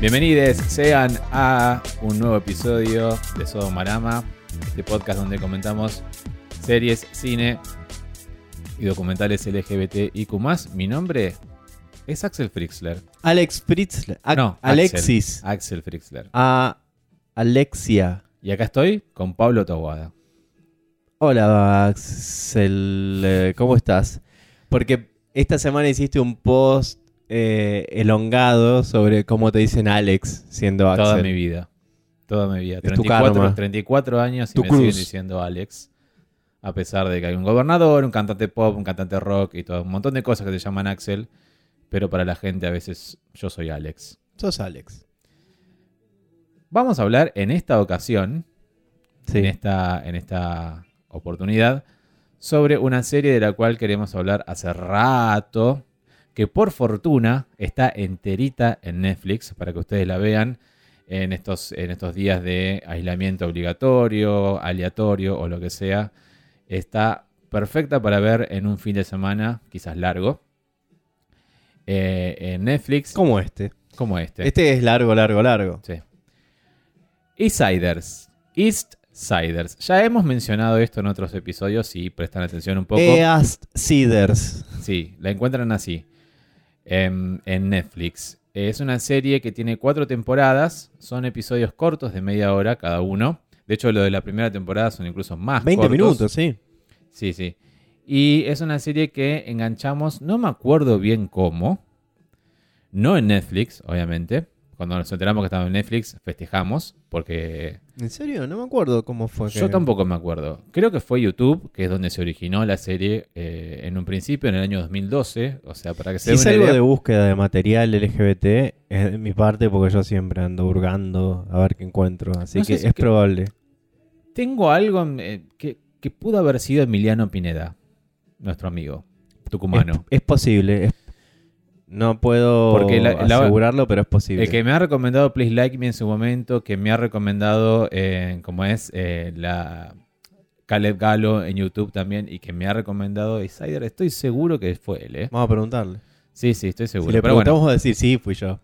Bienvenidos sean a un nuevo episodio de Sodomarama, este podcast donde comentamos series, cine y documentales LGBT y más. Mi nombre es Axel Frixler. Alex Fritzler. A- No, Alexis. Axel, Axel Frixler. A Alexia. Y acá estoy con Pablo Tawada. Hola, Axel. ¿Cómo estás? Porque esta semana hiciste un post eh, elongado sobre cómo te dicen Alex siendo Axel. Toda mi vida. Toda mi vida. Es tu 34, karma. 34 años y Tu me siguen cruz. diciendo Alex. A pesar de que hay un gobernador, un cantante pop, un cantante rock y todo un montón de cosas que se llaman Axel. Pero para la gente a veces yo soy Alex. Sos Alex. Vamos a hablar en esta ocasión, Sí. en, esta, en esta oportunidad, sobre una serie de la cual queremos hablar hace rato, que por fortuna está enterita en Netflix para que ustedes la vean en estos, en estos días de aislamiento obligatorio, aleatorio o lo que sea. Está perfecta para ver en un fin de semana, quizás largo, eh, en Netflix, Como este. como este. Este es largo, largo, largo. Sí. Eastsiders. Eastsiders. Ya hemos mencionado esto en otros episodios, si prestan atención un poco. East Cedars. Sí, la encuentran así. Em, en Netflix. Es una serie que tiene cuatro temporadas. Son episodios cortos de media hora cada uno. De hecho, lo de la primera temporada son incluso más 20 cortos. minutos, sí. Sí, sí. Y es una serie que enganchamos, no me acuerdo bien cómo. No en Netflix, obviamente. Cuando nos enteramos que estaba en Netflix, festejamos. Porque ¿En serio? No me acuerdo cómo fue. yo que- tampoco me acuerdo. Creo que fue YouTube, que es donde se originó la serie eh, en un principio, en el año 2012. O sea, para que se Si es algo idea. de búsqueda de material LGBT, es de mi parte porque yo siempre ando hurgando a ver qué encuentro. Así No que si es que- probable. Tengo algo eh, que, que pudo haber sido Emiliano Pineda, nuestro amigo tucumano. Es, es posible. es- no puedo Porque la- la- asegurarlo, pero es posible. El que me ha recomendado Please Like Me en su momento, que me ha recomendado, eh, como es, eh, la Caleb Galo en YouTube también, y que me ha recomendado Insider, estoy seguro que fue él, ¿eh? Vamos a preguntarle. Sí, sí, estoy seguro. Si le Pero bueno, preguntamos, va a decir sí, fui yo.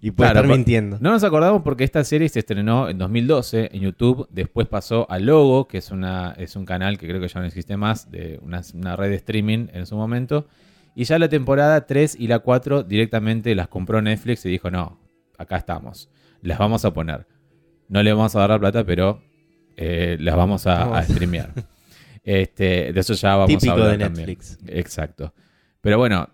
Y puede Claro, estar mintiendo. no nos acordamos porque esta serie se estrenó en 2012 en YouTube, después pasó a Logo, que es, una, es un canal que creo que ya no existe más, de una, una red de streaming en su momento, y ya la temporada 3 y la 4 directamente las compró Netflix y dijo, no, acá estamos, las vamos a poner. No le vamos a dar la plata, pero eh, las vamos a, Vamos. a streamear. Este, de eso ya vamos Típico a hablar de también. Netflix. Exacto. Pero bueno,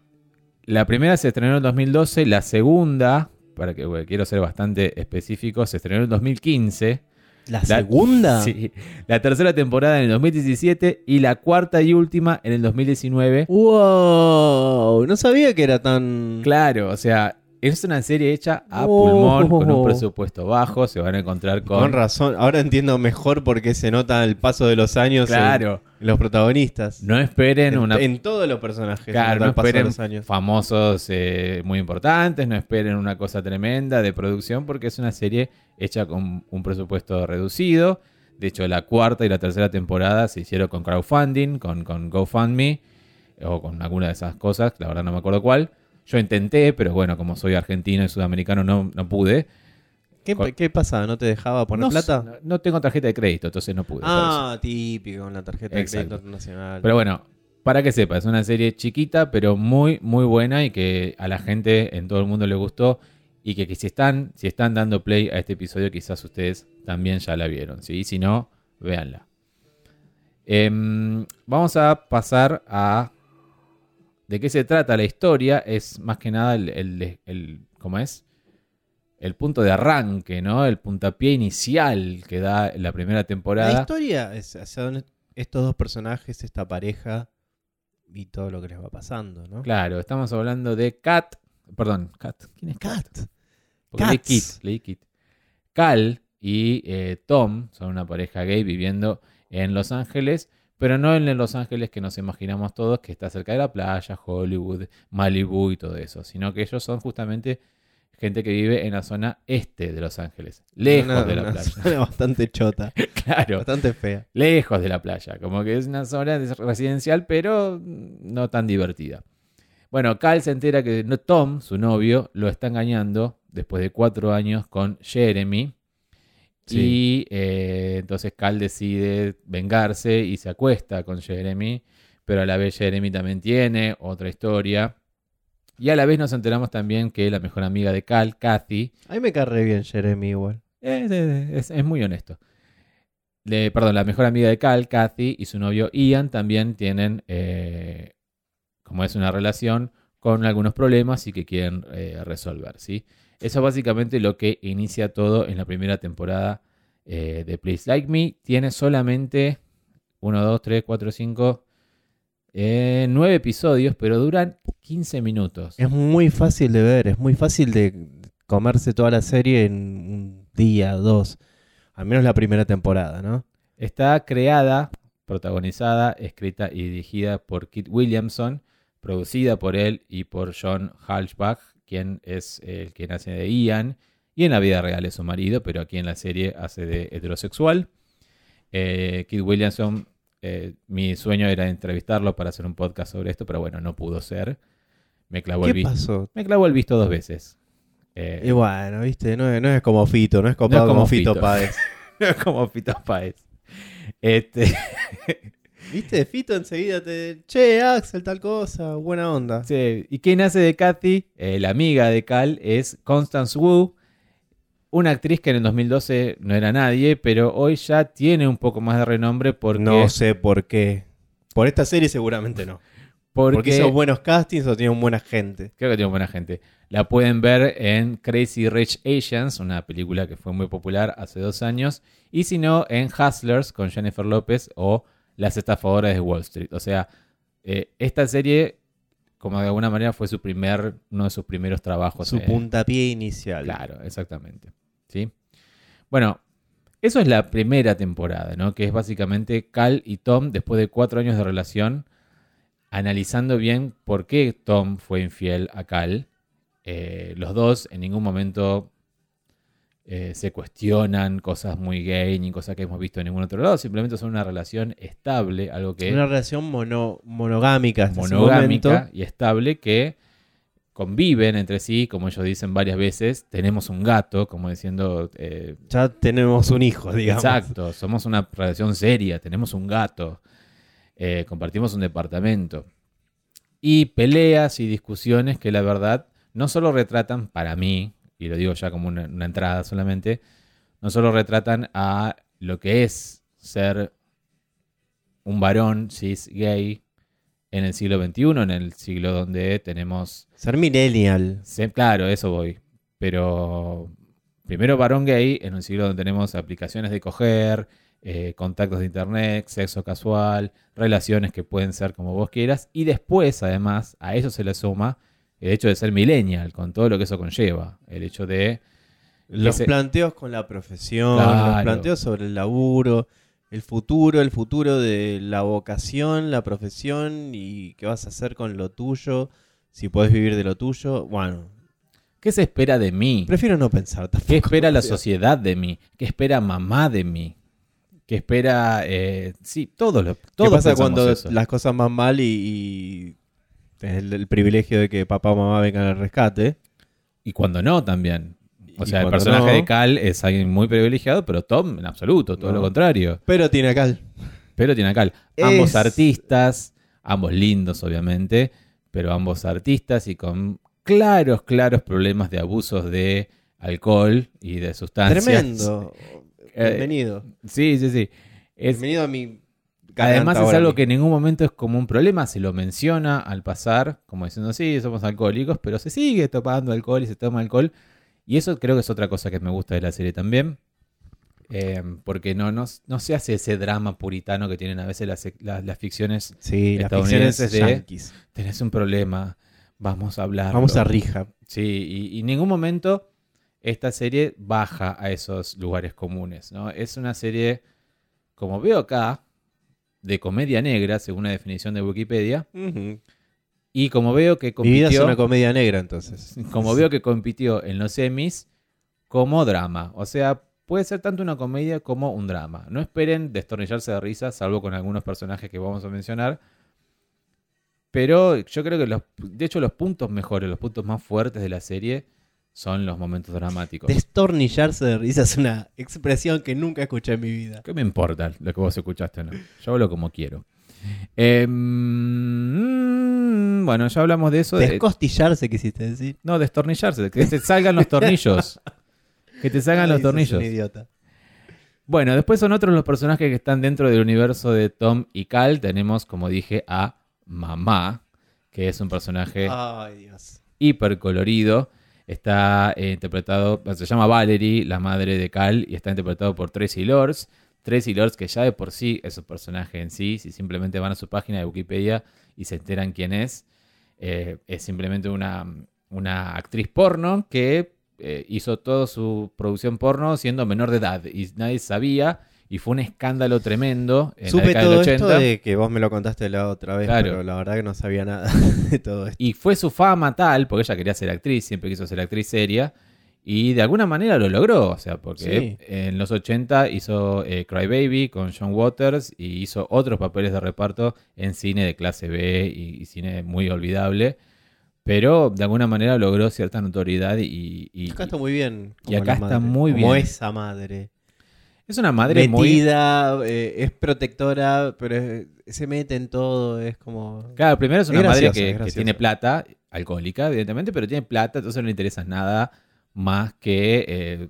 la primera se estrenó en 2012, la segunda, para que bueno, quiero ser bastante específico, se estrenó en 2015. ¿La, segunda? Sí. La tercera temporada en el 2017 y la cuarta y última en el 2019. ¡Wow! No sabía que era tan... Claro, o sea, es una serie hecha a Oh. pulmón, con un presupuesto bajo, se van a encontrar con... Con razón. Ahora entiendo mejor por qué se nota el paso de los años Claro, en, los protagonistas. no esperen en, una... en todos los personajes. Claro, no el paso de esperen los años. famosos eh, muy importantes, no esperen una cosa tremenda de producción porque es una serie hecha con un presupuesto reducido. De hecho, la cuarta y la tercera temporada se hicieron con crowdfunding, con, con GoFundMe o con alguna de esas cosas, la verdad no me acuerdo cuál. Yo intenté, pero bueno, como soy argentino y sudamericano no, no pude. ¿Qué, con- qué pasaba? ¿No te dejaba poner no, plata? No, no tengo tarjeta de crédito, entonces no pude. por eso. ah, típico, con la tarjeta de Exacto. crédito nacional. Pero bueno, para que sepa, es una serie chiquita, pero muy, muy buena y que a la gente en todo el mundo le gustó. Y que, que si, están, si están dando play a este episodio, quizás ustedes también ya la vieron. ¿sí? Si no, véanla. Em, vamos a pasar a. ¿De qué se trata la historia? Es más que nada el. el- el- ¿Cómo es? El punto de arranque, ¿no? El puntapié inicial que da la primera la temporada. historia es sea, son estos dos personajes, esta pareja y todo lo que les va pasando, ¿no? Claro, estamos hablando de Kat. Perdón, Kat. ¿Quién es Kat? Porque leí. Kit, leí Kit. Cal y eh, Tom son una pareja gay viviendo en Los Ángeles, pero no en Los Ángeles que nos imaginamos todos, que está cerca de la playa, Hollywood, Malibu y todo eso, sino que ellos son justamente gente que vive en la zona este de Los Ángeles, lejos Una- de la una playa. zona bastante chota, claro, bastante fea. lejos de la playa, como que es una zona de- residencial, pero no tan divertida. Bueno, Cal se entera que Tom, su novio, lo está engañando después de cuatro años con Jeremy. Sí. Y eh, entonces Cal decide vengarse y se acuesta con Jeremy. Pero a la vez Jeremy también tiene otra historia. Y a la vez nos enteramos también que la mejor amiga de Cal, Kathy, A mí me cae re bien Jeremy igual. es, es- es muy honesto. Le- perdón, la mejor amiga de Cal, Kathy, y su novio Ian también tienen, eh, como es una relación, con algunos problemas y que quieren eh, resolver, ¿sí? Eso es básicamente lo que inicia todo en la primera temporada eh, de Please Like Me. Tiene solamente 1, 2, 3, 4, 5, 9 episodios, pero duran 15 minutos. Es muy fácil de ver, es muy fácil de comerse toda la serie en un día, dos. Al menos la primera temporada, ¿no? Está creada, protagonizada, escrita y dirigida por Kit Williamson, producida por él y por John Halsbach, quien es el quien hace de Ian, y en la vida real es su marido, pero aquí en la serie hace de heterosexual. Eh, Kit Williamson, eh, mi sueño era entrevistarlo para hacer un podcast sobre esto, pero bueno, no pudo ser. Me clavó el ¿Qué visto. pasó? Me clavó el visto dos veces. Eh, Y bueno, viste, no es, no es como Fito, no es copado No es como como Fito, Fito. Páez. como Fito Páez. Este, ¿Viste? Fito enseguida te... Che, Axel, tal cosa, buena onda. Sí, ¿Y quién hace de Kathy? Eh, la amiga de Cal es Constance Wu, una actriz que en el 2012 no era nadie, pero hoy ya tiene un poco más de renombre porque, No sé por qué. Por esta serie seguramente no. porque, Porque hizo buenos castings o tiene buena gente. creo que tiene buena gente. La pueden ver en Crazy Rich Asians, una película que fue muy popular hace dos años, y si no, en Hustlers con Jennifer López o Las estafadoras de Wall Street. O sea, eh, esta serie, como de alguna manera fue su primer, uno de sus primeros trabajos. Su puntapié inicial. Claro, exactamente. ¿Sí? Bueno, eso es la primera temporada, ¿no? Que es básicamente Cal y Tom, después de cuatro años de relación, analizando bien por qué Tom fue infiel a Cal. Eh, los dos en ningún momento eh, se cuestionan cosas muy gay ni cosas que hemos visto en ningún otro lado. Simplemente son una relación estable, algo que Una relación mono- monogámica hasta monogámica y estable que conviven entre sí, como ellos dicen varias veces, tenemos un gato, como diciendo, eh, Ya tenemos un hijo, digamos. exacto, somos una relación seria, tenemos un gato, eh, compartimos un departamento. Y peleas y discusiones que la verdad no solo retratan para mí, y lo digo ya como una, una entrada solamente, no solo retratan a lo que es ser un varón cis gay en el siglo XXI, en el siglo donde tenemos Ser millennial. Se- claro, eso voy. Pero primero varón gay, en un siglo donde tenemos aplicaciones de coger, eh, contactos de internet, sexo casual, relaciones que pueden ser como vos quieras. Y después, además, a eso se le suma el hecho de ser millennial, con todo lo que eso conlleva. El hecho de... Los Ese- planteos con la profesión, Claro. los planteos sobre el laburo, el futuro, el futuro de la vocación, la profesión y qué vas a hacer con lo tuyo, si puedes vivir de lo tuyo. Bueno, ¿Qué se espera de mí? prefiero no pensar tampoco. ¿Qué espera la sociedad de mí? ¿Qué espera mamá de mí? ¿Qué espera... eh, sí, todo lo... ¿Qué todos pasa cuando eso. las cosas van mal y, y tenés el, el privilegio de que papá o mamá vengan al rescate? Y cuando no, también. O Y sea, el personaje no- de Cal es alguien muy privilegiado, pero Tom en absoluto, todo No. lo contrario. Pero tiene cal. Pero tiene a Cal. Ambos artistas, ambos lindos, obviamente, pero ambos artistas y con claros, claros problemas de abusos de alcohol y de sustancias. Tremendo. Eh, Bienvenido. Sí, sí, sí. Es, Bienvenido a mi. Además es algo que en ningún momento es como un problema, se lo menciona al pasar, como diciendo, sí, somos alcohólicos, pero se sigue tomando alcohol y se toma alcohol. Y eso creo que es otra cosa que me gusta de la serie también, eh, porque no, no, no se hace ese drama puritano que tienen a veces las, las- las ficciones. Sí, las ficciones estadounidenses de- yanquis. Tenés un problema, vamos a hablar. Vamos a rija. Sí, y, y en ningún momento esta serie baja a esos lugares comunes, ¿no? Es una serie, como veo acá, de comedia negra, según la definición de Wikipedia, y como veo que Mi vida es compitió, una comedia negra, entonces. como veo que compitió en los Emmys como drama, o sea, puede ser tanto una comedia como un drama. No esperen destornillarse de risa, salvo con algunos personajes que vamos a mencionar. Pero yo creo que los, de hecho los puntos mejores, los puntos más fuertes de la serie son los momentos dramáticos. Destornillarse de risa es una expresión que nunca escuché en mi vida. ¿Qué me importa lo que vos escuchaste o no? Yo hablo como quiero. Em, bueno, ya hablamos de eso. de- Descostillarse, quisiste decir. no, destornillarse, que te salgan los tornillos. Que te salgan Ay, los tornillos. un idiota. Bueno, después son otros los personajes que están dentro del universo de Tom y Cal. Tenemos, como dije, a Mamá, que es un personaje Ay, Dios. hiper colorido. Está eh, interpretado, se llama Valerie, la madre de Cal, y está interpretado por Tracy Lords. Tracy Lords, que ya de por sí es un personaje en sí, si simplemente van a su página de Wikipedia y se enteran quién es, eh, es simplemente una, una actriz porno que eh, hizo toda su producción porno siendo menor de edad y nadie sabía, y fue un escándalo tremendo en la Supe década todo del 80. esto de que vos me lo contaste la otra vez, Claro. pero la verdad que no sabía nada de todo esto. Y fue su fama tal, porque ella quería ser actriz, siempre quiso ser actriz seria, y de alguna manera lo logró, o sea, porque Sí. en los 80 hizo eh, Cry Baby con John Waters y hizo otros papeles de reparto en cine de clase B y, y cine muy olvidable, pero de alguna manera logró cierta notoriedad y, y- Acá está muy bien. y acá la está madre, muy Como bien. esa madre. Es una madre muy... Metida, eh, es protectora, pero es- se mete en todo, es como... Claro, primero es Es una madre que, tiene plata, alcohólica, evidentemente, pero tiene plata, entonces no le interesa nada más que eh,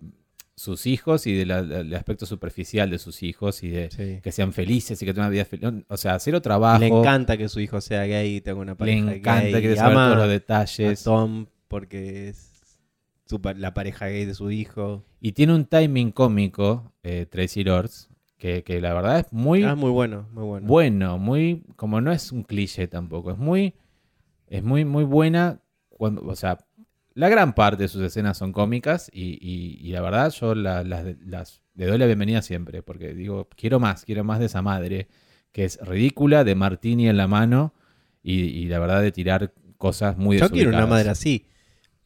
sus hijos y del el aspecto superficial de sus hijos y de Sí. que sean felices y que tengan una vida feliz. O sea, cero trabajo. Le encanta que su hijo sea gay y tenga una le pareja encanta gay. que saber todos los a detalles. Tom porque es su la pareja gay de su hijo. Y tiene un timing cómico, eh, Tracy Lords, que, que la verdad es muy Ah, muy bueno, muy bueno. bueno, muy, como no es un cliché tampoco, es muy, es muy, muy buena cuando, o sea, la gran parte de sus escenas son cómicas y, y- y la verdad yo la- las, las- le doy la bienvenida siempre, porque digo, quiero más, quiero más de esa madre, que es ridícula, de martini en la mano y, y la verdad de tirar cosas muy Yo quiero una madre así.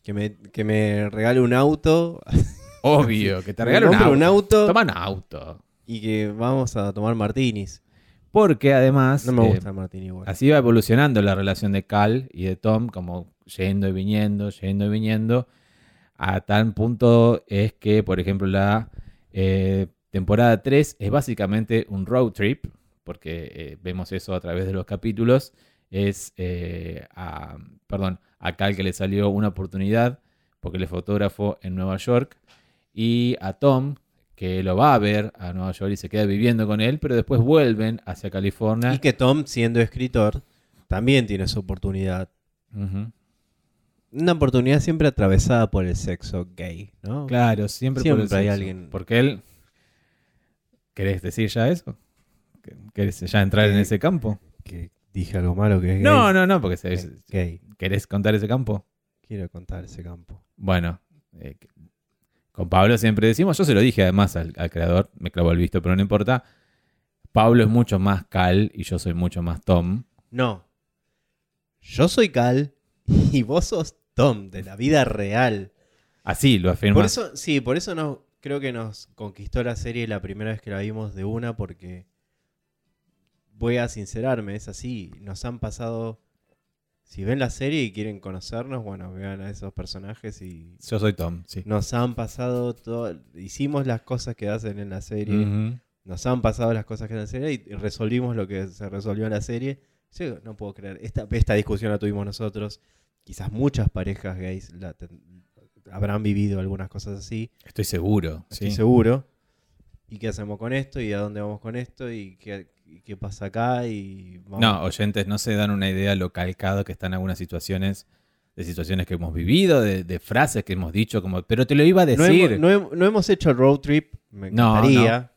Que me, que me regale un auto. Obvio, que te regale un auto. un auto Toma un auto. y que vamos a tomar martinis. Porque además... No me eh, gusta el martini igual. Así va evolucionando la relación de Cal y de Tom, como yendo y viniendo, yendo y viniendo. A tal punto es que, por ejemplo, la eh, temporada 3 es básicamente un road trip, porque eh, vemos eso a través de los capítulos. Es eh, a, perdón, a Cal que le salió una oportunidad porque él es fotógrafo en Nueva York. Y a Tom, que lo va a ver a Nueva York y se queda viviendo con él, pero después vuelven hacia California. Y que Tom, siendo escritor, también tiene su oportunidad. Una oportunidad siempre atravesada por el sexo gay, ¿no? Claro, siempre, por Siempre el hay sexo. alguien- Porque él. ¿Querés decir ya eso? ¿Querés ya entrar en Que- ese campo? Que dije algo malo que es gay. No, no, no, porque se- Es gay. ¿querés contar ese campo? Quiero contar ese campo. Bueno, eh, con Pablo siempre decimos, yo se lo dije además al, al creador, me clavó el visto, pero no importa. Pablo es mucho más Cal y yo soy mucho más Tom. No. Yo soy Cal y vos sos Tom, de la vida real. Así lo afirma. Por eso, sí, por eso no, creo que nos conquistó la serie la primera vez que la vimos de una, porque voy a sincerarme, es así. Nos han pasado. Si ven la serie y quieren conocernos, bueno, vean a esos personajes y Yo soy Tom, sí. nos han pasado todo. Hicimos las cosas que hacen en la serie, nos han pasado las cosas que hacen en la serie y resolvimos lo que se resolvió en la serie. Yo no puedo creer. Esta, esta discusión la tuvimos nosotros. Quizás muchas parejas gays la ten- habrán vivido algunas cosas así. Estoy seguro. Estoy sí. seguro. ¿Y qué hacemos con esto? ¿Y a dónde vamos con esto? ¿Y qué, qué pasa acá? Y vamos- No, oyentes, no se dan una idea lo calcado que están algunas situaciones, de situaciones que hemos vivido, de, de frases que hemos dicho, como, pero te lo iba a no, decir. hemos, no hem- no hemos hecho road trip. Me No, encantaría.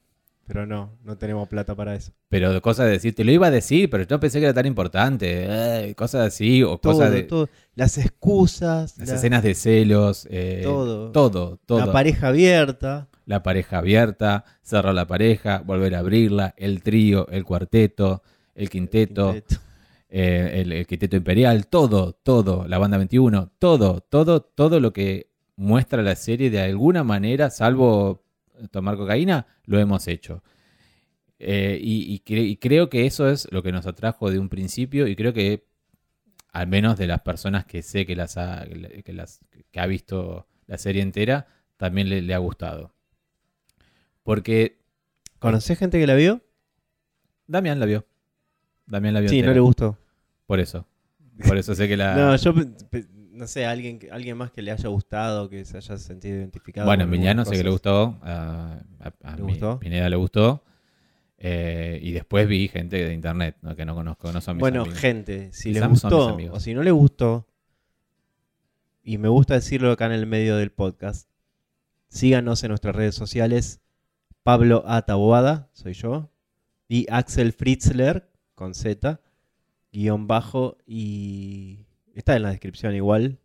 Pero no, no tenemos plata para eso. Pero cosas de decir, te lo iba a decir, pero no pensé que era tan importante. eh, cosas así, o Todo, cosas de. todo. Las excusas. Las la- escenas de celos. eh, Todo. Todo, todo. La pareja abierta. La pareja abierta, cerrar la pareja, volver a abrirla, el trío, el cuarteto, el quinteto, Quinteto. eh, el, el quinteto imperial, todo, todo, la banda 21, todo, todo, todo lo que muestra la serie de alguna manera, salvo tomar cocaína, lo hemos hecho. Eh, y, y cre- y creo que eso es lo que nos atrajo de un principio y creo que al menos de las personas que sé que las ha, que las, que ha visto la serie entera, también le, le ha gustado. Porque ¿Conocés gente que la vio? Damián la vio. Damián la vio Sí, no le gustó. Por eso. Por eso sé que la. No, yo no sé, alguien, alguien más que le haya gustado, que se haya sentido identificado. bueno, Emiliano sé que le gustó. A, a- a ¿Le mi- gustó? Pineda le gustó. Eh, y después vi gente de internet ¿no? que no conozco, no son mis Bueno, amigos. gente, si les gustó o si no les gustó, y me gusta decirlo acá en el medio del podcast, síganos en nuestras redes sociales. Pablo A. Taboada, soy yo, y Axel Fritzler, con Z, guion bajo, y está en la descripción igual.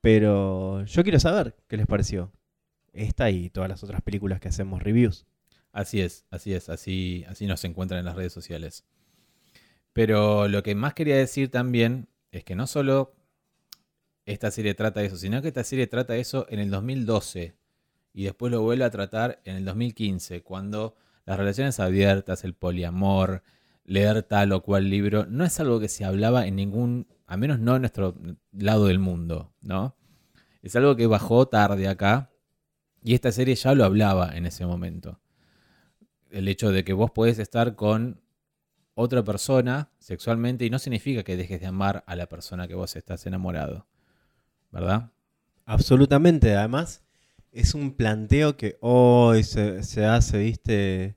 Pero yo quiero saber qué les pareció. Esta y todas las otras películas que hacemos reviews. Así es, así es, así, así nos encuentran en las redes sociales. Pero lo que más quería decir también es que no solo esta serie trata eso, sino que esta serie trata eso en el 2012 y después lo vuelve a tratar en el 2015, cuando las relaciones abiertas, el poliamor, leer tal o cual libro, no es algo que se hablaba en ningún, a menos no en nuestro lado del mundo, ¿no? Es algo que bajó tarde acá y esta serie ya lo hablaba en ese momento el hecho de que vos podés estar con otra persona sexualmente y no significa que dejes de amar a la persona que vos estás enamorado. ¿Verdad? Absolutamente, además es un planteo que hoy se, se hace, viste,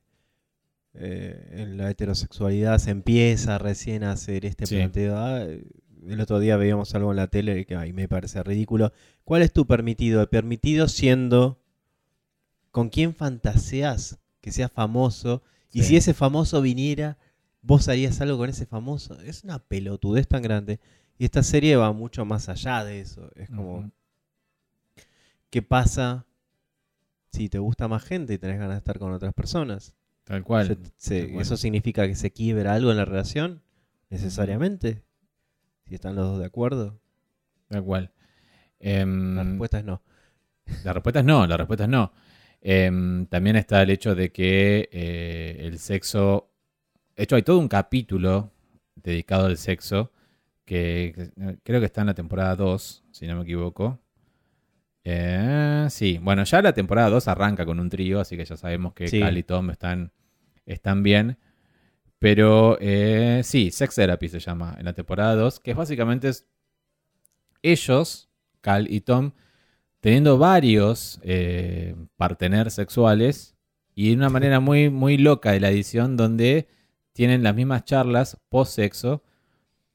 Eh, en la heterosexualidad se empieza recién a hacer este Sí. planteo. Ah, el otro día veíamos algo en la tele que ay, me parece ridículo. ¿Cuál es tu permitido? El permitido siendo con quién fantaseas que sea famoso y si ese famoso viniera, vos harías algo con ese famoso. Es una pelotudez tan grande. Y esta serie va mucho más allá de eso. Es como. ¿qué pasa si te gusta más gente y tenés ganas de estar con otras personas? Tal cual. Se- se- tal cual. ¿Eso significa que se quiebra algo en la relación? ¿Necesariamente? Si están los dos de acuerdo. Tal cual. Em, La respuesta es no. La respuesta es no, la respuesta es no. Em, también está el hecho de que eh, el sexo. De hecho, hay todo un capítulo dedicado al sexo que, que creo que está en la temporada 2, si no me equivoco. Eh, sí, bueno, ya la temporada 2 arranca con un trío, así que ya sabemos que Sí. Cal y Tom están, están bien. Pero eh, sí, Sex Therapy se llama en la temporada 2, que básicamente es ellos, Cal y Tom, teniendo varios eh, partener sexuales y de una manera muy, muy loca de la edición donde tienen las mismas charlas post-sexo.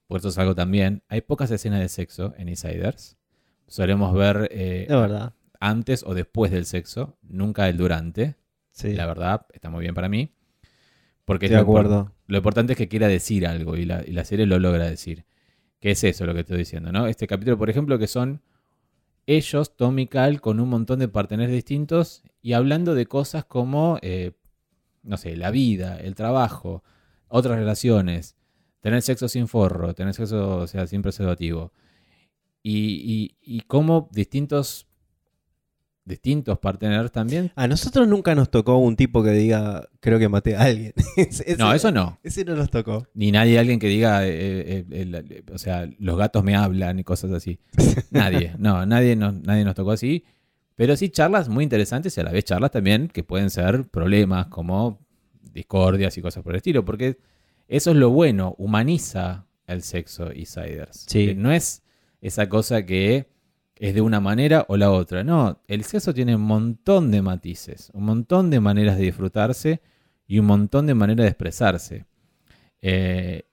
Por eso es algo también. Hay pocas escenas de sexo en Insiders. Solemos ver eh, verdad. antes o después del sexo, nunca el durante. Sí. La verdad, está muy bien para mí. Porque acuerdo. lo importante es que quiera decir algo y la, y la serie lo logra decir. Que es eso lo que estoy diciendo, ¿no? Este capítulo, por ejemplo, que son ellos, Tom y Cal, con un montón de parteneres distintos y hablando de cosas como, eh, no sé, la vida, el trabajo, otras relaciones, tener sexo sin forro, tener sexo, o sea, sin preservativo. Y, y, y cómo distintos, distintos parteneres también. A nosotros nunca nos tocó un tipo que diga, creo que maté a alguien. Ese- No, eso no. Ese no nos tocó. Ni nadie, alguien que diga, eh, eh, el- o sea, los gatos me hablan y cosas así. Nadie, no, nadie nos, nadie nos tocó así. Pero sí charlas muy interesantes y a la vez charlas también que pueden ser problemas como discordias y cosas por el estilo. Porque eso es lo bueno, humaniza el sexo y Siders. Sí. No es esa cosa que es de una manera o la otra. No, el sexo tiene un montón de matices, un montón de maneras de disfrutarse y un montón de maneras de expresarse. Eh,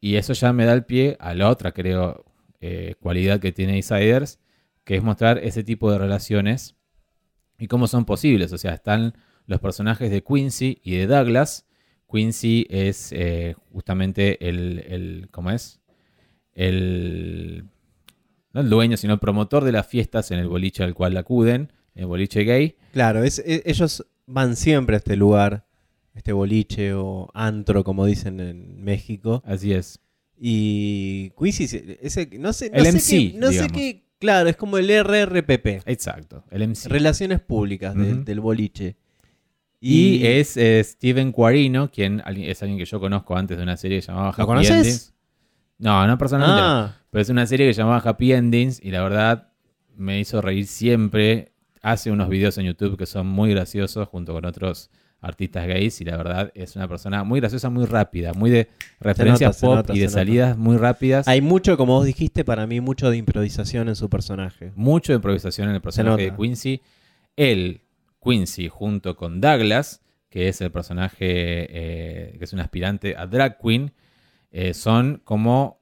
y eso ya me da el pie a la otra, creo, eh, cualidad que tiene Insiders, que es mostrar ese tipo de relaciones y cómo son posibles. O sea, están los personajes de Quincy y de Douglas. Quincy es eh, justamente el, el, ¿cómo es? El, no el dueño, sino el promotor de las fiestas en el boliche al cual acuden, el boliche gay. Claro, es- e- ellos van siempre a este lugar, este boliche o antro, como dicen en México. Así es. Y Quincy, se- ese, no sé, no El sé MC, qué, no sé qué, claro, es como el RRPP, Exacto, el MC. Relaciones Públicas del- boliche. Y, es eh, Steven Quarino, quien es alguien que yo conozco antes de una serie llamaba ¿Lo conoces? No, no personalmente. Ah, Pero es una serie que se llamaba Happy Endings y la verdad me hizo reír siempre. Hace unos videos en YouTube que son muy graciosos junto con otros artistas gays y la verdad es una persona muy graciosa, muy rápida, muy de referencias pop nota, y de nota. salidas muy rápidas. hay mucho, como vos dijiste, para mí mucho de improvisación en su personaje. mucho de improvisación en el personaje de. Quincy. Él, Quincy, junto con Douglas, que es el personaje eh, que es un aspirante a drag queen, eh, son como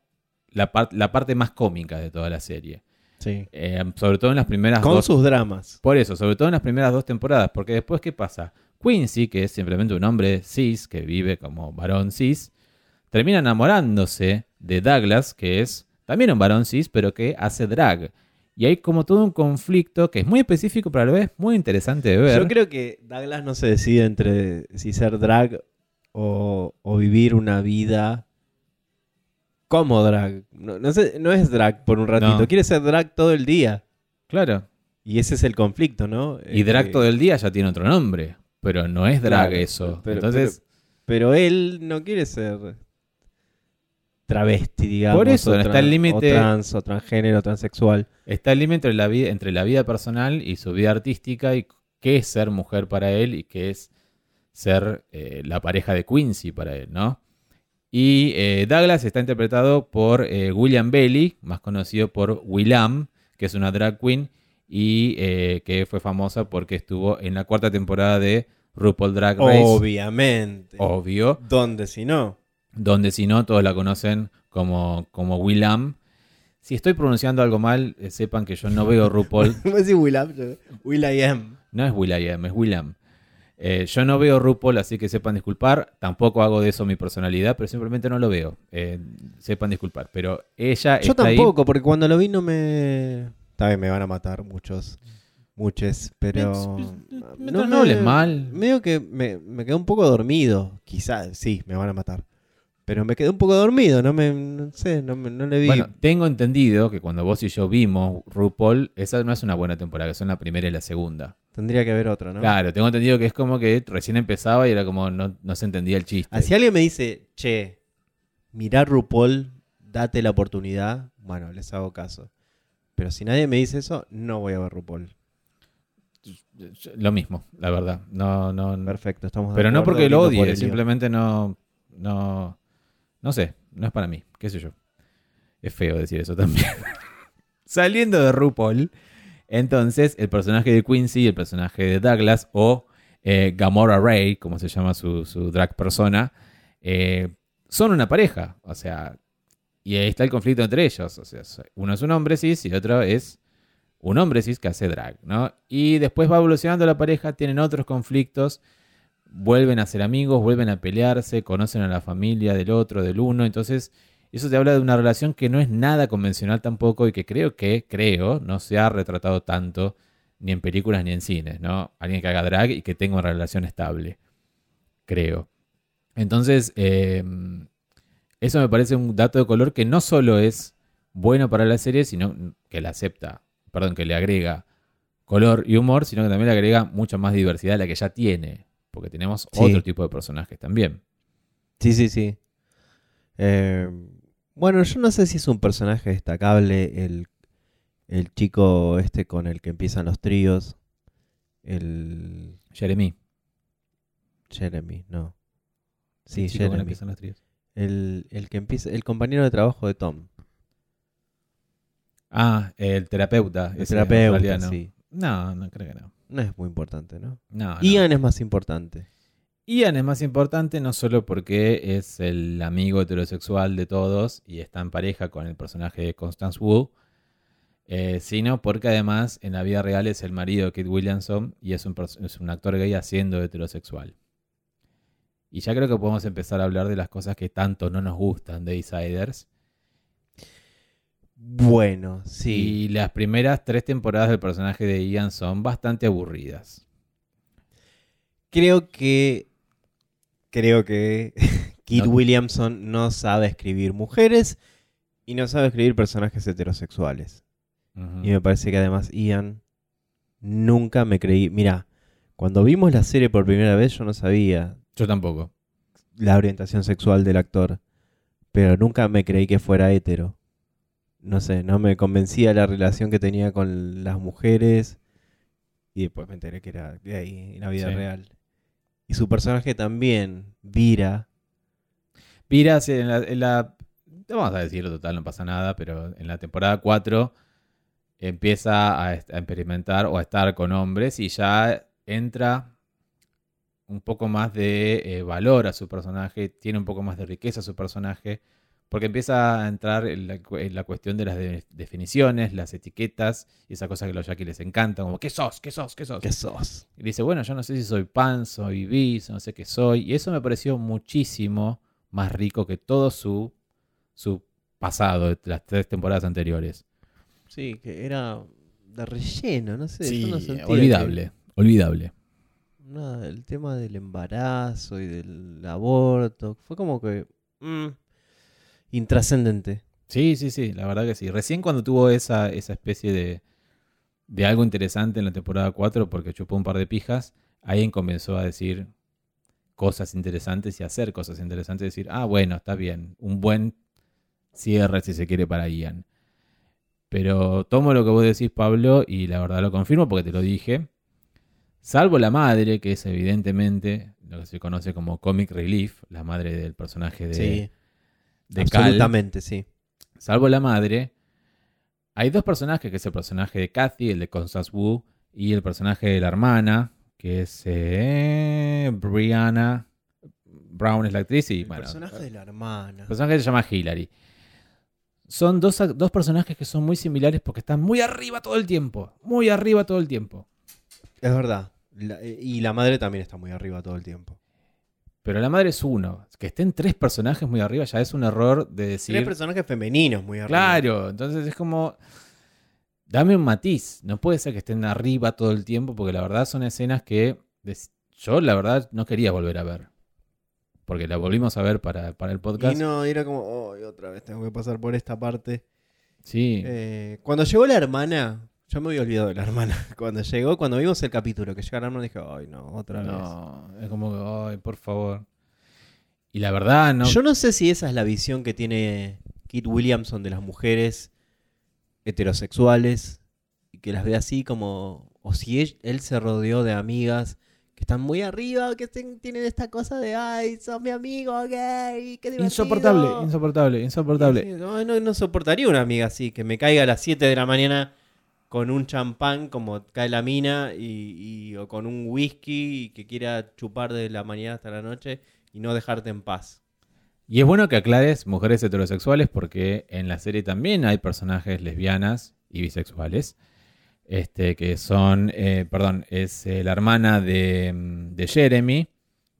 la, par- la parte más cómica de toda la serie. Sí. Eh, sobre todo en las primeras Con dos. sus dramas. Por eso, sobre todo en las primeras dos temporadas, porque después, ¿qué pasa? Quincy, que es simplemente un hombre cis, que vive como varón cis, termina enamorándose de Douglas, que es también un varón cis, pero que hace drag. Y hay como todo un conflicto que es muy específico, pero a la vez muy interesante de ver. Yo creo que Douglas no se decide entre si ser drag o, o vivir una vida como drag. No, no sé, no es drag por un ratito, No. quiere ser drag todo el día. Claro. Y ese es el conflicto, ¿no? Y Eh, drag que- todo el día ya tiene otro nombre, pero no es drag Claro, eso. pero- Entonces, Pero él no quiere ser travesti, digamos. Por eso, o está el límite- O trans, o transgénero, transexual. está el límite entre la, vida, entre la vida personal y su vida artística y qué es ser mujer para él y qué es ser eh, la pareja de Quincy para él, ¿no? Y eh, Douglas está interpretado por eh, William Bailey, más conocido por Willam, que es una drag queen y eh, que fue famosa porque estuvo en la cuarta temporada de RuPaul Drag Race, Obviamente. obvio, ¿Dónde si no? donde si no todos la conocen como, como Willam. Si estoy pronunciando algo mal, sepan que yo no veo RuPaul. ¿Cómo decís Will.am? Will.i.am. No es Will.i.am, es Willam. Eh, yo no veo RuPaul, así que sepan disculpar. Tampoco hago de eso mi personalidad, pero simplemente no lo veo. Eh, sepan disculpar. Pero ella Yo está ahí. tampoco, porque cuando lo vi no me... También me van a matar muchos. Muchos, pero... Mientras no hables mal. Medio que me, me quedé un poco dormido. Quizás, sí, me van a matar. Pero me quedé un poco dormido, no me... No sé, no, me- no le vi... Bueno, tengo entendido que cuando vos y yo vimos RuPaul, esa no es una buena temporada, que son la primera y la segunda. Tendría que haber otro, ¿no? Claro, tengo entendido que es como que recién empezaba y era como no, no se entendía el chiste. Ah, Si alguien me dice, che, mirá RuPaul, date la oportunidad, bueno, les hago caso. Pero si nadie me dice eso, no voy a ver RuPaul. Lo mismo, la verdad. No, no, Perfecto, estamos de Pero no porque lo por odie, simplemente no, no, no sé, no es para mí, qué sé yo. Es feo decir eso también. Saliendo de RuPaul, entonces el personaje de Quincy el personaje de Douglas, o eh, Gamora Ray, como se llama su, drag persona, eh, son una pareja, o sea, y ahí está el conflicto entre ellos, o sea, uno es un hombre cis y otro es un hombre cis que hace drag, ¿no? Y después va evolucionando la pareja, tienen otros conflictos, vuelven a ser amigos, vuelven a pelearse, conocen a la familia del otro, del uno, entonces eso te habla de una relación que no es nada convencional tampoco y que creo que, creo, no se ha retratado tanto ni en películas ni en cines, ¿no? Alguien que haga drag y que tenga una relación estable, creo. Entonces, eh, eso me parece un dato de color que no solo es bueno para la serie, sino que la acepta, perdón, que le agrega color y humor, sino que también le agrega mucha más diversidad a la que ya tiene, porque tenemos Sí. otro tipo de personajes también. Sí, sí, sí. Eh, bueno, yo no sé si es un personaje destacable el, el chico este con el que empiezan los tríos. El Jeremy. Jeremy, no. Sí, el chico con el que Jeremy. empiezan los tríos. El, el que empieza, el compañero de trabajo de Tom. Ah, el terapeuta. El terapeuta, sí. No, no creo que no. No es muy importante, ¿no? No, no. Ian es más importante. Ian es más importante no solo porque es el amigo heterosexual de todos y está en pareja con el personaje de Constance Wu, eh, sino porque además en la vida real es el marido de Kate Williamson y es un, pers- es un actor gay haciendo heterosexual. Y ya creo que podemos empezar a hablar de las cosas que tanto no nos gustan de Insiders. Bueno, sí. Y las primeras tres temporadas del personaje de Ian son bastante aburridas. Creo que. Creo que. Kit No. Williamson no sabe escribir mujeres y no sabe escribir personajes heterosexuales. Y me parece que además Ian nunca me creí. Mira, cuando vimos la serie por primera vez yo no sabía Yo tampoco. la orientación sexual del actor. pero nunca me creí que fuera hetero. No sé, no me convencía la relación que tenía con las mujeres. Y después me enteré que era gay en la vida Sí. real. Y su personaje también, Vira. Vira, sí, en la, en la- Vamos a decirlo total, no pasa nada, pero en la temporada 4 empieza a, experimentar o a estar con hombres y ya entra un poco más de eh, valor a su personaje, tiene un poco más de riqueza a su personaje, porque empieza a entrar en la, cu- en la cuestión de las de- definiciones, las etiquetas y esa cosa que a los yaquis les encanta, como ¿qué sos? ¿Qué sos? ¿Qué sos? ¿Qué sos? Y dice, bueno, yo no sé si soy pan, soy bis, no sé qué soy. Y eso me pareció muchísimo más rico que todo su, su pasado de las tres temporadas anteriores. Sí, que era de relleno, no sé. yo no sentía que- olvidable, olvidable. Nada, el tema del embarazo y del aborto. Fue como que. mm, intrascendente. Sí, sí, sí, la verdad que sí. Recién cuando tuvo esa, esa especie de, de algo interesante en la temporada 4, porque chupó un par de pijas, ahí comenzó a decir cosas interesantes y hacer cosas interesantes. Decir, ah, bueno, está bien, un buen cierre si se quiere para Ian. Pero tomo lo que vos decís, Pablo, y la verdad lo confirmo porque te lo dije. Salvo la madre, que es evidentemente lo que se conoce como comic relief, la madre del personaje de, sí, de Cal absolutamente, sí. salvo la madre, hay dos personajes, que es el personaje de Kathy, el de Constance Wu, y el personaje de la hermana, que es eh, Brianna Brown es la actriz y El bueno, personaje de la hermana. el personaje se llama Hillary. Son dos, dos personajes que son muy similares porque están muy arriba todo el tiempo, muy arriba todo el tiempo. Es verdad. La- eh, y la madre también está muy arriba todo el tiempo. Pero la madre es uno. Que estén tres personajes muy arriba ya es un error de decir... Tiene personajes femeninos muy arriba. Claro, entonces es como. Dame un matiz. No puede ser que estén arriba todo el tiempo, porque la verdad son escenas que yo, la verdad, no quería volver a ver. Porque la volvimos a ver para, para el Y podcast. no, era como, "Ay, otra vez tengo que pasar por esta parte. Sí. Eh, cuando llegó la hermana, yo me había olvidado de la hermana. Cuando llegó, cuando vimos el capítulo que llegó la hermana, dije, ay no, otra vez. no, es como que, ay, por favor. Y la verdad, no. Yo no sé si esa es la visión que tiene Kit Williamson de las mujeres heterosexuales y que las ve así como, o si él, él se rodeó de amigas que están muy arriba, que ten- tienen esta cosa de, ay, sos mi amigo, gay, qué divertido". Insoportable, insoportable, insoportable. No, no, no soportaría una amiga así, que me caiga a las 7 de la mañana con un champán como cae la mina y, o con un whisky que quiera chupar de la mañana hasta la noche y no dejarte en paz. Y es bueno que aclares mujeres heterosexuales porque en la serie también hay personajes lesbianas y bisexuales. Este, que son, eh, perdón, es eh, la hermana de, mm, de Jeremy,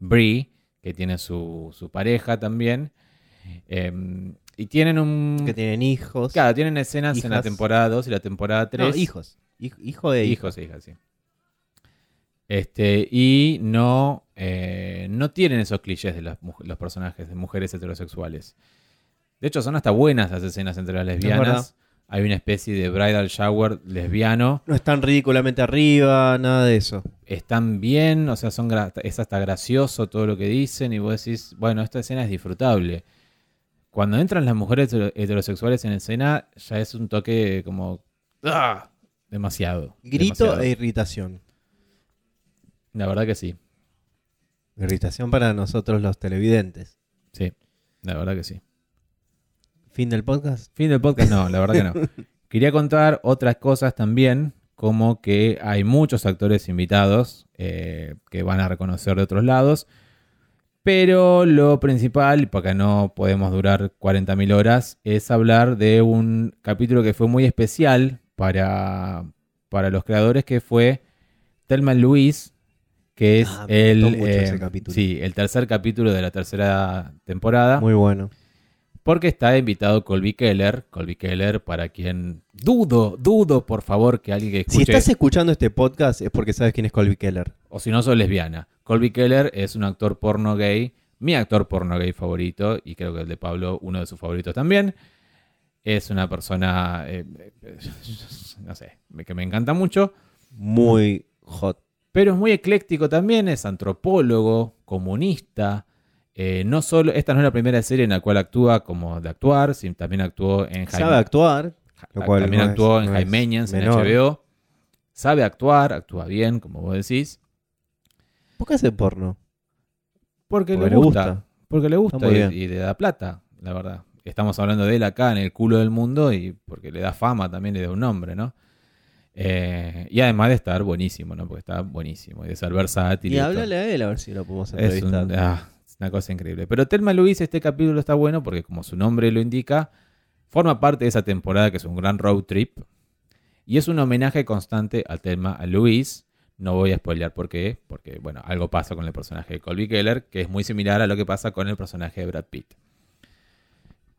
Brie, que tiene su, su pareja también. Em, y tienen un... Que tienen hijos. Claro, tienen escenas en la temporada 2 y la temporada 3. No, hijos. Hij- hijo de hijo. Hijos e hijas, sí. Este, y no, eh, no tienen esos clichés de las los personajes de mujeres heterosexuales. De hecho, son hasta buenas las escenas entre las lesbianas. Hay una especie de bridal shower lesbiano. No están ridículamente arriba, nada de eso. Están bien, o sea, son es hasta gracioso todo lo que dicen. Y vos decís, bueno, esta escena es disfrutable. Cuando entran las mujeres hetero- heterosexuales en escena, ya es un toque como. ¡ah! Demasiado. Grito demasiado. e irritación. La verdad que sí. Irritación para nosotros los televidentes. Sí, la verdad que sí. Fin del podcast. Fin del podcast, no, la verdad que no. Quería contar otras cosas también, como que hay muchos actores invitados eh, que van a reconocer de otros lados. Pero lo principal, porque no podemos durar 40.000 horas, es hablar de un capítulo que fue muy especial para, para los creadores, que fue Thelma and Louise, que es Ah, el, eh, sí, el tercer capítulo de la tercera temporada. Muy bueno. Porque está invitado Colby Keller. Colby Keller, para quien dudo, dudo, por favor, que alguien que Si escuche, estás escuchando este podcast es porque sabes quién es Colby Keller. o si no sos lesbiana. Colby Keller es un actor porno gay, mi actor porno gay favorito, y creo que el de Pablo, uno de sus favoritos también. Es una persona, eh, eh, no sé, que me encanta mucho. Muy hot. Pero es muy ecléctico también, es antropólogo, comunista, eh, no solo, esta no es la primera serie en la cual actúa como de actuar, sino también actuó en Sabe actuar. lo cual también no es- actuó en no Jaimenians, en. HBO. Sabe actuar, actúa bien, como vos decís. ¿Por qué hace porno? Porque, Porque le le gusta. gusta. Porque le gusta y, y le da plata, la verdad. Estamos hablando de él acá en el culo del mundo y porque le da fama también, le da un nombre, ¿no? Eh, y además de estar buenísimo, ¿no? Porque está buenísimo y de ser versátil. Y háblale a él a ver si lo podemos Es, un- entrevistar. ah, es una cosa increíble. Pero Telma Luis, este capítulo está bueno porque, como su nombre lo indica, forma parte de esa temporada que es un gran road trip. Y es un homenaje constante a Telma a Luis. No voy a spoilear por qué, porque, bueno, algo pasa con el personaje de Colby Keller, que es muy similar a lo que pasa con el personaje de Brad Pitt.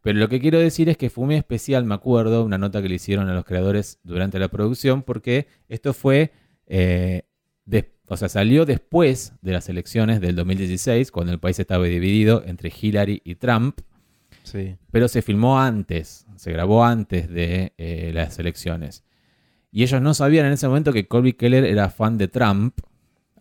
Pero lo que quiero decir es que fue muy especial, me acuerdo, una nota que le hicieron a los creadores durante la producción, porque esto fue, eh, des- o sea, salió después de las elecciones del 2016, cuando el país estaba dividido entre Hillary y Trump, Sí. pero se filmó antes, se grabó antes de eh, las elecciones. Y ellos no sabían en ese momento que Colby Keller era fan de Trump,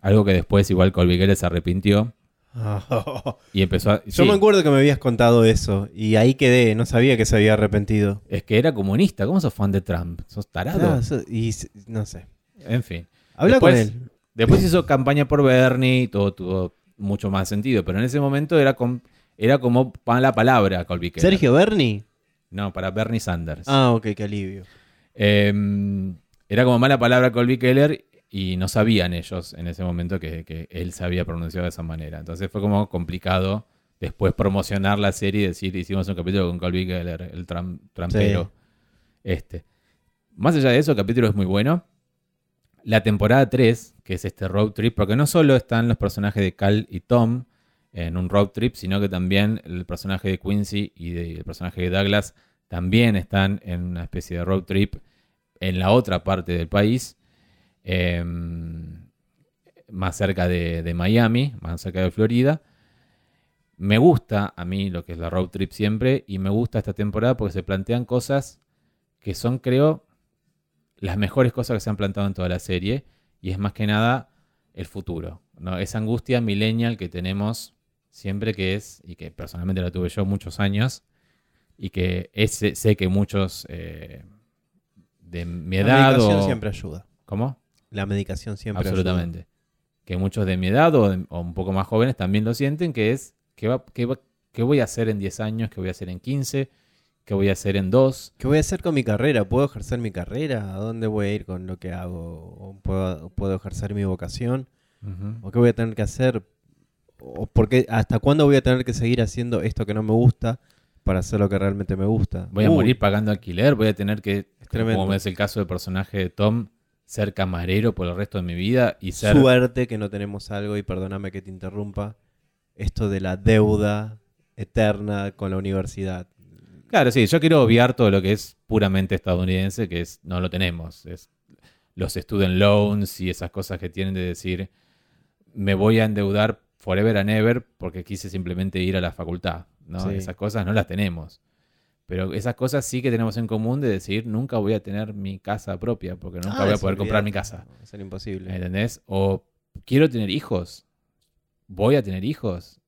algo que después igual Colby Keller se arrepintió y empezó a... Yo sí, me acuerdo que me habías contado eso y ahí quedé, no sabía que se había arrepentido. Es que era comunista, ¿cómo sos fan de Trump? ¿Sos tarado? Y no sé. En fin. Habla Después- con él. Después hizo campaña por Bernie todo tuvo mucho más sentido, pero en ese momento era, com- era como la palabra Colby Keller. Sergio Berni. No, para Bernie Sanders. Ah, ok, qué alivio. Eh, era como mala palabra Colby Keller y no sabían ellos en ese momento que, que él se había pronunciado de esa manera. Entonces fue como complicado después promocionar la serie y decir, hicimos un capítulo con Colby Keller, el tram- trampero. Este. Más allá de eso, el capítulo es muy bueno. La temporada 3, que es este road trip, porque no solo están los personajes de Cal y Tom en un road trip, sino que también el personaje de Quincy y de- el personaje de Douglas también están en una especie de road trip en la otra parte del país, eh, más cerca de, Miami, más cerca de Florida. Me gusta a mí lo que es la road trip siempre y me gusta esta temporada porque se plantean cosas que son, creo, las mejores cosas que se han plantado en toda la serie y es más que nada el futuro, ¿no? Esa angustia millennial que tenemos siempre que es, y que personalmente la tuve yo muchos años, y que es, sé que muchos eh, de mi La edad medicación o... siempre ayuda. ¿Cómo? La medicación siempre Absolutamente. Que muchos de mi edad o, de- o un poco más jóvenes también lo sienten, que es ¿qué, va- qué va- qué voy a hacer en 10 años? ¿Qué voy a hacer en 15? ¿Qué voy a hacer en 2? ¿Qué voy a hacer con mi carrera? ¿Puedo ejercer mi carrera? ¿A dónde voy a ir con lo que hago? ¿O ¿Puedo, puedo ejercer mi vocación? ¿O qué voy a tener que hacer? ¿O por qué- ¿Hasta cuándo voy a tener que seguir haciendo esto que no me gusta para hacer lo que realmente me gusta? Voy a morir pagando alquiler, voy a tener que, tremendo. como es el caso del personaje de Tom, ser camarero por el resto de mi vida y ser... Suerte que no tenemos algo, y perdóname que te interrumpa, esto de la deuda eterna con la universidad. Claro, sí, yo quiero obviar todo lo que es puramente estadounidense, que es no lo tenemos. Es los student loans y esas cosas que tienen de decir, me voy a endeudar forever and ever porque quise simplemente ir a la facultad. ¿no? Sí. Esas cosas no las tenemos. Pero esas cosas sí que tenemos en común de decir, nunca voy a tener mi casa propia porque nunca Ah, voy a poder comprar mi casa. Ser imposible. ¿Entendés? O quiero tener hijos. Voy a tener hijos.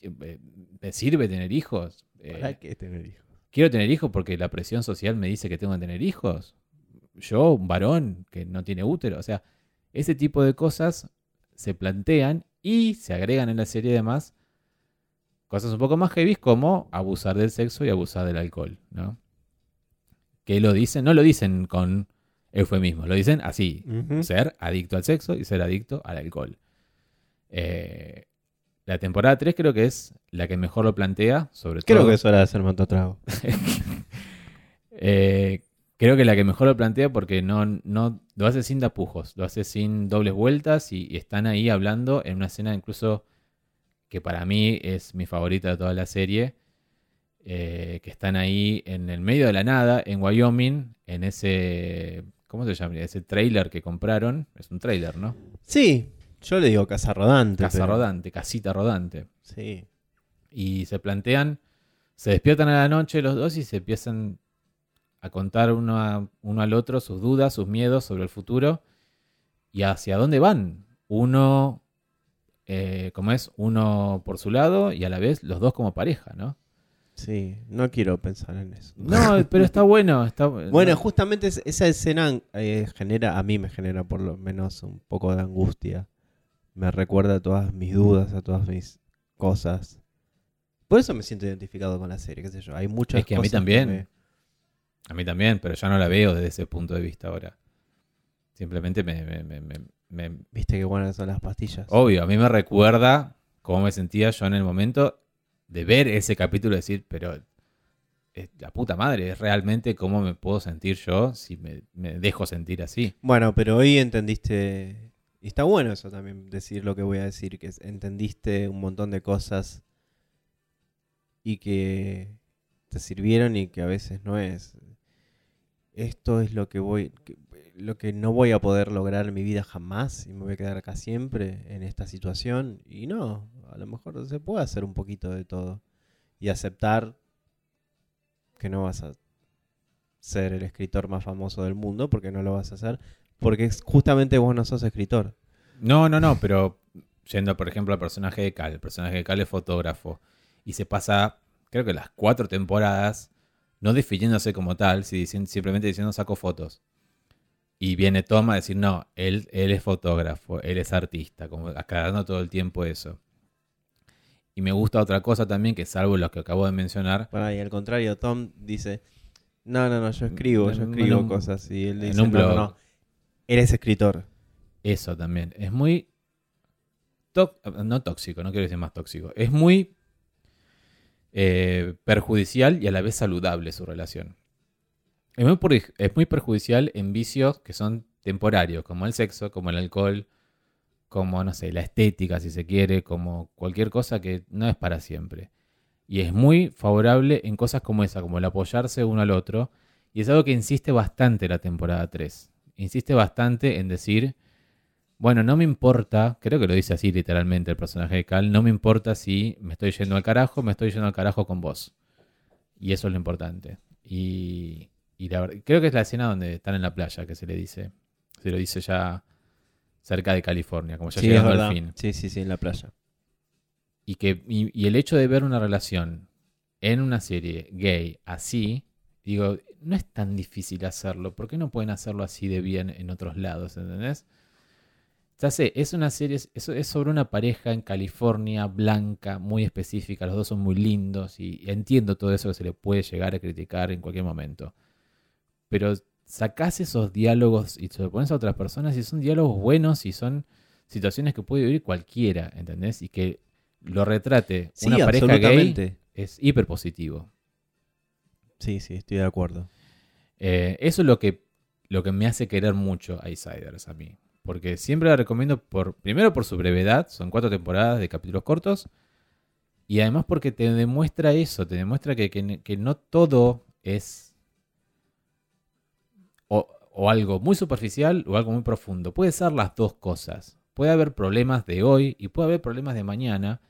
Eh, ¿Me sirve tener hijos? Eh, ¿Para qué tener hijos? quiero tener hijos porque la presión social me dice que tengo que tener hijos. Yo, un varón que no tiene útero. O sea, ese tipo de cosas se plantean y se agregan en la serie además cosas un poco más heavy como abusar del sexo y abusar del alcohol, ¿no? Que lo dicen, no lo dicen con eufemismo, lo dicen así, ser adicto al sexo y ser adicto al alcohol. Eh, la temporada 3 creo que es la que mejor lo plantea, sobre Creo todo. que es hora de hacer trago. Eh, creo que la que mejor lo plantea porque no, no lo hace sin tapujos, lo hace sin dobles vueltas y, y están ahí hablando en una escena incluso que para mí es mi favorita de toda la serie, eh, que están ahí en el medio de la nada, en Wyoming, en ese, ¿cómo se llama? Ese trailer que compraron, es un trailer, ¿no? Sí, yo le digo casa rodante. Casa pero- rodante, casita rodante. Sí. y se plantean, se despiertan a la noche los dos y se empiezan a contar uno, a- uno al otro sus dudas, sus miedos sobre el futuro y hacia dónde van. Uno eh, como es, uno por su lado y a la vez los dos como pareja, ¿no? Sí, no quiero pensar en eso. No, pero está bueno. Está, bueno, justamente esa escena eh, genera, a mí me genera por lo menos un poco de angustia. Me recuerda a todas mis dudas, a todas mis cosas. Por eso me siento identificado con la serie, qué sé yo. Hay muchas Es que a mí también. A mí también, pero ya no la veo desde ese punto de vista ahora. Simplemente me, me, Viste qué buenas son las pastillas. Obvio, a mí me recuerda cómo me sentía yo en el momento de ver ese capítulo y decir, pero la puta madre, es realmente cómo me puedo sentir yo si me, dejo sentir así. Bueno, pero hoy entendiste, y está bueno eso también, decir lo que voy a decir, que entendiste un montón de cosas y que te sirvieron y que a veces no es. Esto es lo que voy, lo que no voy a poder lograr en mi vida jamás y me voy a quedar acá siempre en esta situación. Y no, a lo mejor se puede hacer un poquito de todo y aceptar que no vas a ser el escritor más famoso del mundo porque no lo vas a hacer, porque justamente vos no sos escritor. No, no, no, pero yendo por ejemplo al personaje de Cal, el personaje de Cal es fotógrafo y se pasa, creo que las cuatro temporadas, no definiéndose como tal, simplemente diciendo saco fotos. Y viene Tom a decir, no, él, él es fotógrafo, él es artista, como aclarando todo el tiempo eso. Y me gusta otra cosa también, que salvo lo que acabo de mencionar. Para, y al contrario, Tom dice, no, no, no, yo escribo, yo escribo cosas. Y él dice, no, no, no, él es escritor. Eso también. Es muy... no tóxico, no quiero decir más tóxico. Es muy eh, perjudicial y a la vez saludable su relación. Es muy, perjudicial en vicios que son temporarios, como el sexo, como el alcohol, como, no sé, la estética, si se quiere, como cualquier cosa que no es para siempre. Y es muy favorable en cosas como esa, como el apoyarse uno al otro. Y es algo que insiste bastante la temporada 3. Insiste bastante en decir, bueno, no me importa, creo que lo dice así literalmente el personaje de Cal, no me importa si me estoy yendo al carajo, me estoy yendo al carajo con vos. Y eso es lo importante. Y, y creo que es la escena donde están en la playa, que se le dice. Se lo dice ya cerca de California, como ya llegando al fin. Sí, sí, sí, en la playa. Y, que, y, el hecho de ver una relación en una serie gay así, digo, no es tan difícil hacerlo. ¿Por qué no pueden hacerlo así de bien en otros lados? ¿Entendés? Ya sé, es una serie, es, es sobre una pareja en California, blanca, muy específica, los dos son muy lindos y entiendo todo eso que se le puede llegar a criticar en cualquier momento pero sacás esos diálogos y se lo pones a otras personas y son diálogos buenos y son situaciones que puede vivir cualquiera, ¿entendés? Y que lo retrate una pareja gay es hiper positivo. Sí, sí, estoy de acuerdo. Eh, eso es lo que, lo que me hace querer mucho a Insiders a mí. Porque siempre la recomiendo por, primero por su brevedad, son cuatro temporadas de capítulos cortos. Y además porque te demuestra eso, te demuestra que, que no todo es o, algo muy superficial o algo muy profundo. Puede ser las dos cosas. Puede haber problemas de hoy y puede haber problemas de mañana.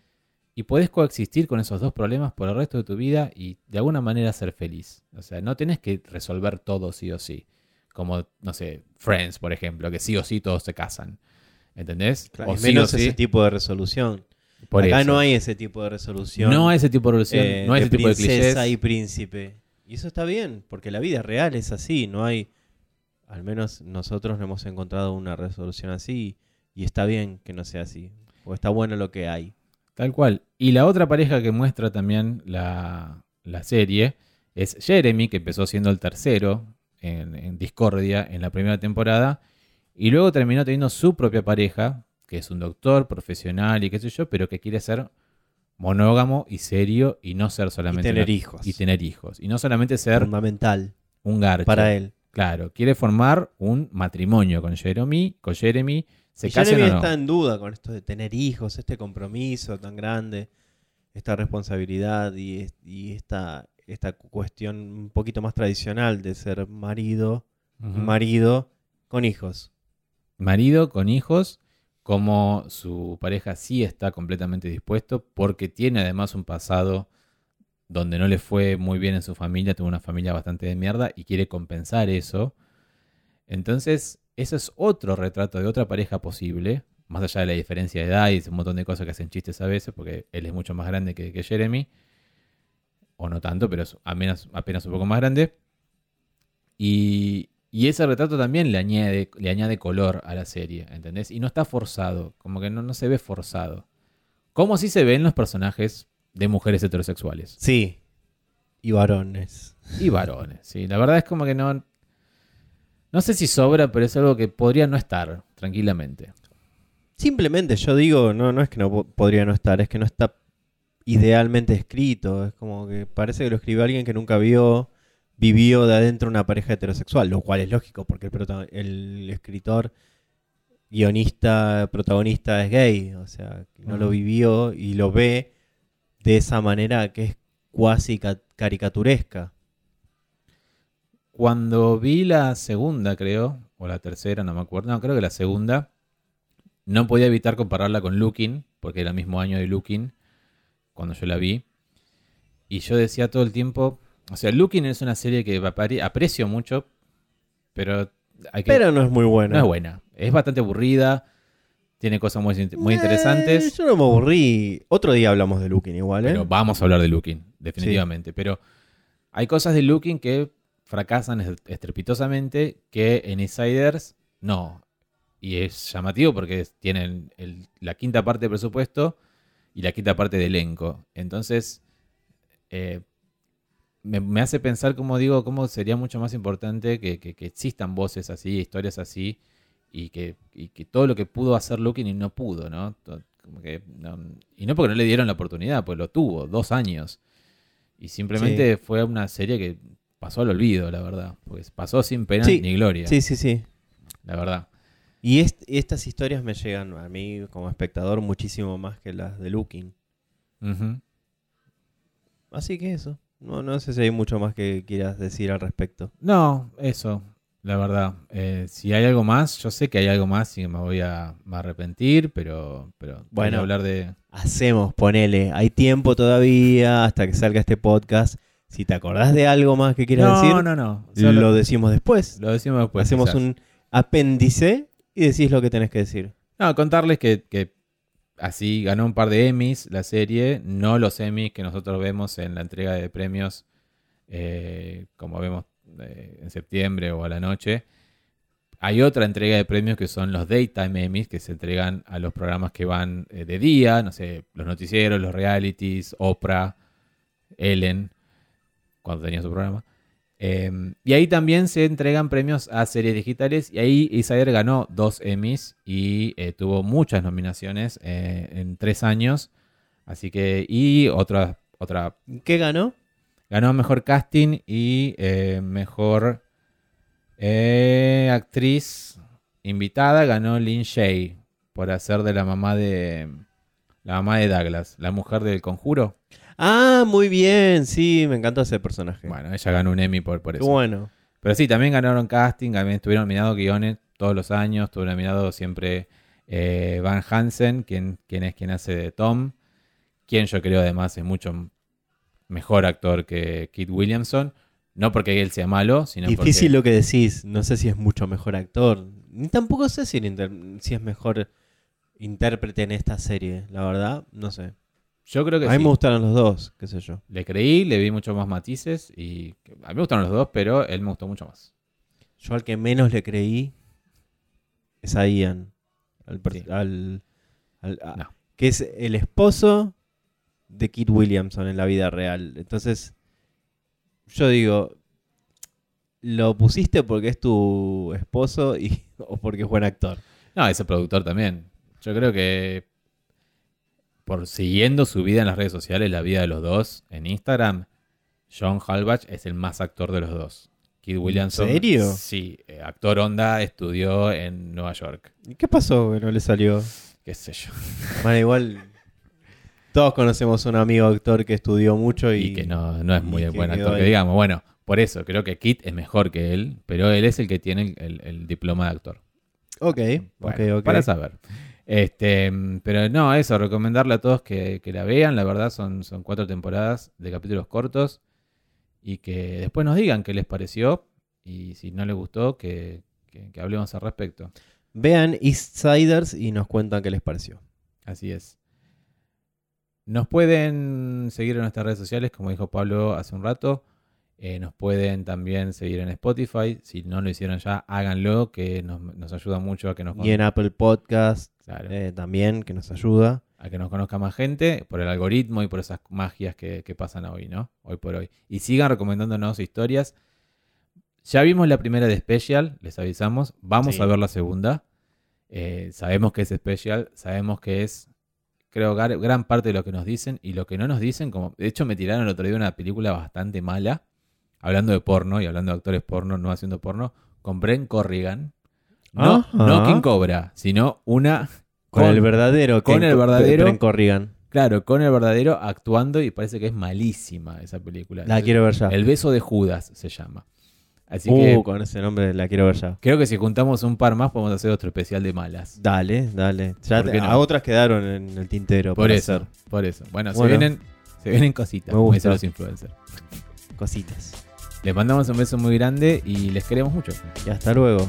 Y puedes coexistir con esos dos problemas por el resto de tu vida y de alguna manera ser feliz. O sea, no tenés que resolver todo sí o sí. Como, no sé, Friends, por ejemplo, que sí o sí todos se casan. ¿Entendés? o menos ese tipo de resolución. Por Acá no hay ese tipo de resolución. No hay ese tipo de resolución. Eh, no hay ese tipo de clichés. y príncipe. Y eso está bien, porque la vida real es así. No hay al menos nosotros no hemos encontrado una resolución así y está bien que no sea así, porque está bueno lo que hay. Tal cual. Y la otra pareja que muestra también la, serie es Jeremy, que empezó siendo el tercero en, Discordia en la primera temporada, y luego terminó teniendo su propia pareja, que es un doctor profesional y qué sé yo, pero que quiere ser monógamo y serio y no ser solamente... Y tener hijos. Y tener hijos. Y no solamente ser... Fundamental. Un garcho. Para él. Claro, quiere formar un matrimonio con Jeremy, con Jeremy. Se Jeremy está en duda con esto de tener hijos, este compromiso tan grande, esta responsabilidad y, esta, esta cuestión un poquito más tradicional de ser marido, marido con hijos. Marido con hijos, como su pareja sí está completamente dispuesto, porque tiene además un pasado donde no le fue muy bien en su familia, tuvo una familia bastante de mierda y quiere compensar eso. Entonces, ese es otro retrato de otra pareja posible, más allá de la diferencia de edad y un montón de cosas que hacen chistes a veces, porque él es mucho más grande que, Jeremy, o no tanto, pero es apenas, apenas un poco más grande. Y, ese retrato también le añade, le añade color a la serie, ¿entendés? Y no está forzado, como que no, no se ve forzado. Como si se ven los personajes de mujeres heterosexuales. Sí. Y varones. Y varones, sí. La verdad es como que no. No sé si sobra, pero es algo que podría no estar, tranquilamente. Simplemente yo digo, no, no es que no podría no estar, es que no está idealmente escrito. Es como que parece que lo escribió alguien que nunca vio, vivió de adentro una pareja heterosexual, lo cual es lógico, porque el, el escritor, guionista, protagonista es gay. O sea, no lo vivió y lo ve de esa manera que es cuasi caricaturesca. Cuando vi la segunda, creo, o la tercera, no me acuerdo, no, creo que la segunda, no podía evitar compararla con Looking, porque era el mismo año de Looking, cuando yo la vi. Y yo decía todo el tiempo, o sea, Looking es una serie que aprecio mucho, pero hay que, Pero no es muy buena. No es buena. Es bastante aburrida. Tiene cosas muy, muy interesantes. Eh, yo no me aburrí. Otro día hablamos de Looking igual, ¿eh? Pero vamos a hablar de Looking, definitivamente. Pero hay cosas de Looking que fracasan estrepitosamente que en Insiders no. Y es llamativo porque tienen la quinta parte de presupuesto y la quinta parte de elenco. Entonces, eh, me, hace pensar, como digo, cómo sería mucho más importante que, existan voces así, historias así, y que, que, todo lo que pudo hacer Looking y no pudo, ¿no? Y no porque no le dieron la oportunidad, pues lo tuvo, dos años. Y simplemente fue una serie que pasó al olvido, la verdad. Pues pasó sin pena ni gloria. Sí, sí, sí. La verdad. Y estas historias me llegan a mí como espectador muchísimo más que las de Looking. Así que eso. No, no sé si hay mucho más que quieras decir al respecto. No, eso, la verdad. Eh, si hay algo más, yo sé que hay algo más y me voy a, arrepentir, pero, pero bueno, hablar de... Hacemos, ponele, hay tiempo todavía hasta que salga este podcast. Si te acordás de algo más que quieras decir, no, no, lo decimos después. Lo decimos después. Hacemos un apéndice y decís lo que tenés que decir. No, contarles que, que así ganó un par de Emmys la serie, no los Emmys que nosotros vemos en la entrega de premios, eh, como vemos eh, en septiembre o a la noche. Hay otra entrega de premios que son los Daytime Emmys, que se entregan a los programas que van eh, de día, no sé, los noticieros, los realities, Oprah, Ellen, cuando tenía su programa. Em, y ahí también se entregan premios a series digitales. Y ahí Isader ganó dos Emmys y eh, tuvo muchas nominaciones en tres años. Así que, y otra, otra. ¿Qué ganó? Ganó mejor casting y eh, mejor eh, actriz invitada. Ganó Lin Shay por hacer de la mamá de la mamá de Douglas, la mujer del conjuro. Ah, muy bien, sí, me encantó ese personaje. Bueno, ella ganó un Emmy por, por eso. bueno. Pero sí, también ganaron casting, también estuvieron nominados guiones todos los años, estuvo nominado siempre eh, Van Hansen, quien, quien es quien hace de Tom, quien yo creo además es mucho mejor actor que Kit Williamson. No porque él sea malo, sino Difícil lo que decís. No sé si es mucho mejor actor. Ni tampoco sé si, si es mejor intérprete en esta serie. La verdad, no sé. Yo creo que A mí me gustaron los dos, qué sé yo. Le creí, le vi muchos más matices y a mí me gustaron los dos, pero él me gustó mucho más. Yo al que menos le creí es a Ian. Al, Que es el esposo de Kit Williamson en la vida real. Entonces, yo digo, ¿lo pusiste porque es tu esposo y, o porque es buen actor? No, es el productor también. Yo creo que por siguiendo su vida en las redes sociales, la vida de los dos en Instagram, John Halbach es el más actor de los dos. Kid Williamson. ¿En serio? Sí, eh, actor onda, estudió en Nueva York. ¿Y qué pasó que no le salió? Qué sé yo. Bueno, igual todos conocemos un amigo actor que estudió mucho y, que no, no es muy buen actor, que digamos. Bueno, por eso creo que Kit es mejor que él, pero él es el que tiene el, diploma de actor. Ok, ok, ok. Para saber. Este, pero no, eso, recomendarle a todos que, la vean. La verdad, son, son cuatro temporadas de capítulos cortos. Y que después nos digan qué les pareció. Y si no les gustó, que, que hablemos al respecto. Vean Eastsiders y nos cuentan qué les pareció. Así es. Nos pueden seguir en nuestras redes sociales, como dijo Pablo hace un rato. Eh, nos pueden también seguir en Spotify. Si no lo hicieron ya, háganlo, que nos, nos ayuda mucho a que nos Y en Apple Podcast Claro. eh, también, que nos ayuda. a que nos conozca más gente por el algoritmo y por esas magias que, que pasan hoy, ¿no? Hoy por hoy. Y sigan recomendándonos historias. Ya vimos la primera de Special, les avisamos. Vamos Sí. a ver la segunda. Eh, sabemos que es Special, sabemos que es, creo, gran parte de lo que nos dicen y lo que no nos dicen, como de hecho me tiraron el otro día una película bastante mala, hablando de porno y hablando de actores porno, no haciendo porno, con Brent Corrigan. No, no quien cobra, sino una Con, Con- el verdadero. con el verdadero- Brent Corrigan. Claro, con el verdadero actuando y parece que es malísima esa película. La quiero ver ya. El beso de Judas se llama. Así uh, que con ese nombre la quiero ver ya. creo que si juntamos un par más podemos hacer otro especial de malas. Dale, dale. Ya. A otras quedaron en el tintero. Por eso, hacer por eso. Bueno, Bueno. se vienen se vienen cositas, Me gusta. los influencers. cositas. Les mandamos un beso muy grande y les queremos mucho. Y hasta luego.